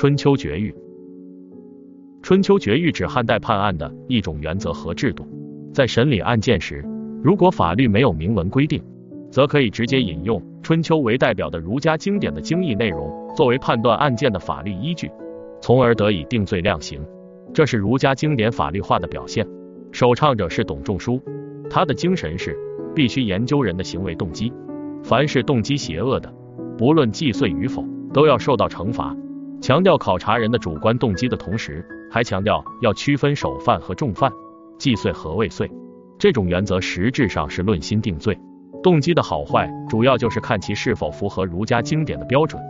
春秋绝狱。春秋绝狱指汉代判案的一种原则和制度，在审理案件时，如果法律没有明文规定，则可以直接引用春秋为代表的儒家经典的经义内容作为判断案件的法律依据，从而得以定罪量刑。这是儒家经典法律化的表现。首倡者是董仲舒，他的精神是必须研究人的行为动机，凡是动机邪恶的，不论既遂与否，都要受到惩罚。强调考察人的主观动机的同时，还强调要区分首犯和重犯，既遂和未遂。这种原则实质上是论心定罪。动机的好坏，主要就是看其是否符合儒家经典的标准。